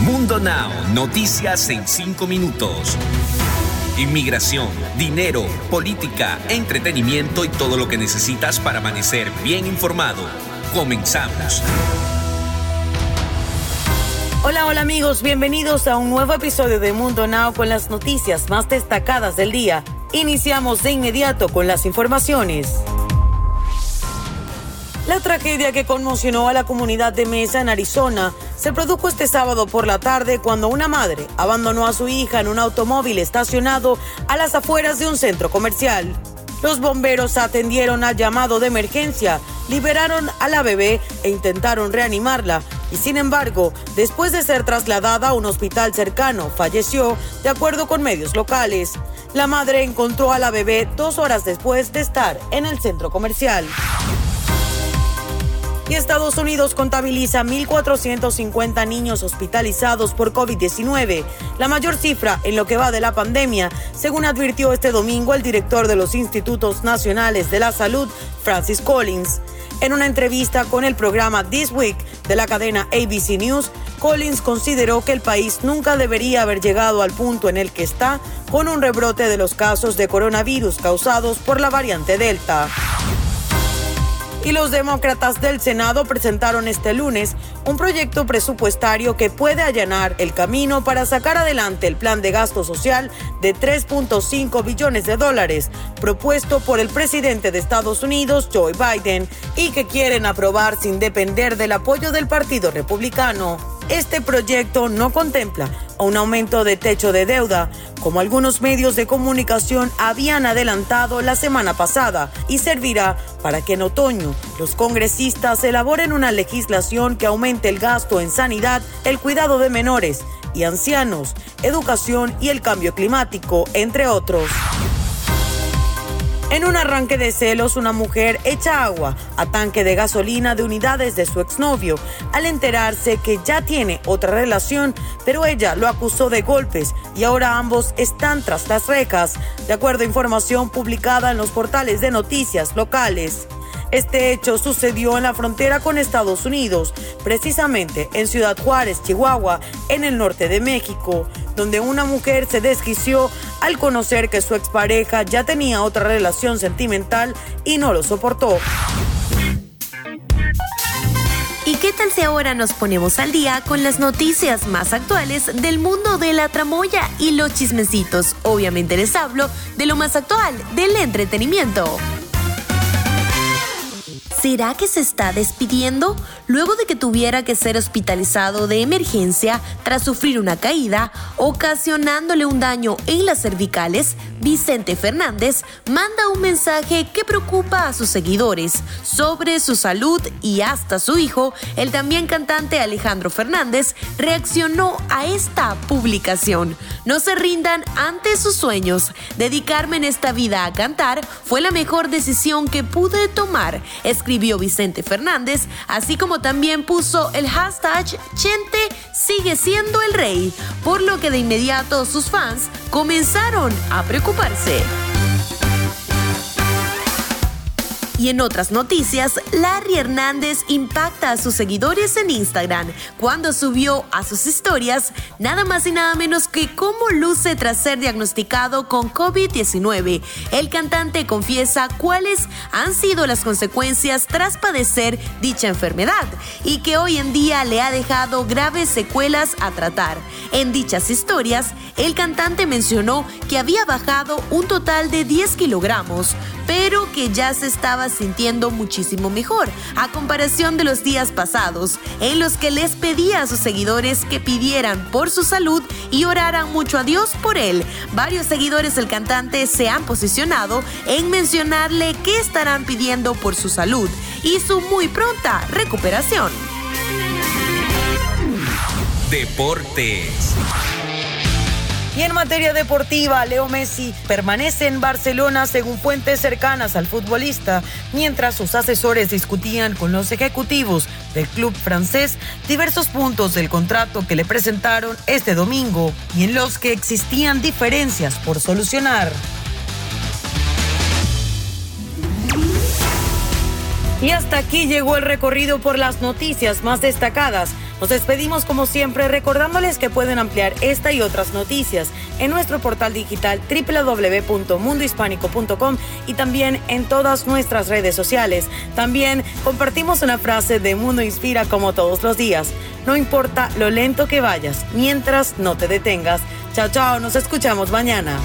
Mundo Now, noticias en 5 minutos. Inmigración, dinero, política, entretenimiento y todo lo que necesitas para amanecer bien informado. Comenzamos. Hola, hola amigos, bienvenidos a un nuevo episodio de Mundo Now con las noticias más destacadas del día. Iniciamos de inmediato con las informaciones. La tragedia que conmocionó a la comunidad de Mesa en Arizona se produjo este sábado por la tarde cuando una madre abandonó a su hija en un automóvil estacionado a las afueras de un centro comercial. Los bomberos atendieron al llamado de emergencia, liberaron a la bebé e intentaron reanimarla. Y sin embargo, después de ser trasladada a un hospital cercano, falleció, de acuerdo con medios locales. La madre encontró a la bebé dos horas después de estar en el centro comercial y Estados Unidos contabiliza 1.450 niños hospitalizados por COVID-19, la mayor cifra en lo que va de la pandemia, según advirtió este domingo el director de los Institutos Nacionales de la Salud, Francis Collins. En una entrevista con el programa This Week de la cadena ABC News, Collins consideró que el país nunca debería haber llegado al punto en el que está con un rebrote de los casos de coronavirus causados por la variante Delta y los demócratas del Senado presentaron este lunes un proyecto presupuestario que puede allanar el camino para sacar adelante el plan de gasto social de 3.5 billones de dólares propuesto por el presidente de Estados Unidos, Joe Biden, y que quieren aprobar sin depender del apoyo del Partido Republicano. Este proyecto no contempla un aumento de techo de deuda, como algunos medios de comunicación habían adelantado la semana pasada, y servirá para que en otoño los congresistas elaboren una legislación que aumente el gasto en sanidad, el cuidado de menores y ancianos, educación y el cambio climático, entre otros. En un arranque de celos, una mujer echa agua a tanque de gasolina de unidades de su exnovio al enterarse que ya tiene otra relación, pero ella lo acusó de golpes y ahora ambos están tras las rejas, de acuerdo a información publicada en los portales de noticias locales. Este hecho sucedió en la frontera con Estados Unidos, precisamente en Ciudad Juárez, Chihuahua, en el norte de México donde una mujer se desquició al conocer que su expareja ya tenía otra relación sentimental y no lo soportó. ¿Y qué tal si ahora nos ponemos al día con las noticias más actuales del mundo de la tramoya y los chismecitos? Obviamente les hablo de lo más actual del entretenimiento. ¿Será que se está despidiendo? Luego de que tuviera que ser hospitalizado de emergencia tras sufrir una caída, ocasionándole un daño en las cervicales, Vicente Fernández manda un mensaje que preocupa a sus seguidores sobre su salud y hasta su hijo, el también cantante Alejandro Fernández, reaccionó a esta publicación. No se rindan ante sus sueños. Dedicarme en esta vida a cantar fue la mejor decisión que pude tomar, escribió Vicente Fernández, así como también puso el hashtag Chente sigue siendo el rey, por lo que de inmediato sus fans comenzaron a preocuparse. Y en otras noticias, Larry Hernández impacta a sus seguidores en Instagram cuando subió a sus historias nada más y nada menos que cómo luce tras ser diagnosticado con COVID-19. El cantante confiesa cuáles han sido las consecuencias tras padecer dicha enfermedad y que hoy en día le ha dejado graves secuelas a tratar. En dichas historias, el cantante mencionó que había bajado un total de 10 kilogramos, pero que ya se estaba sintiendo muchísimo mejor a comparación de los días pasados, en los que les pedía a sus seguidores que pidieran por su salud y oraran mucho a Dios por él. Varios seguidores del cantante se han posicionado en mencionarle que estarán pidiendo por su salud y su muy pronta recuperación. Deportes. Y en materia deportiva, Leo Messi permanece en Barcelona según fuentes cercanas al futbolista, mientras sus asesores discutían con los ejecutivos del club francés diversos puntos del contrato que le presentaron este domingo y en los que existían diferencias por solucionar. Y hasta aquí llegó el recorrido por las noticias más destacadas Nos despedimos como siempre recordándoles que pueden ampliar esta y otras noticias en nuestro portal digital www.mundohispánico.com y también en todas nuestras redes sociales. También compartimos una frase de Mundo Inspira como todos los días. No importa lo lento que vayas, mientras no te detengas. Chao, chao, nos escuchamos mañana.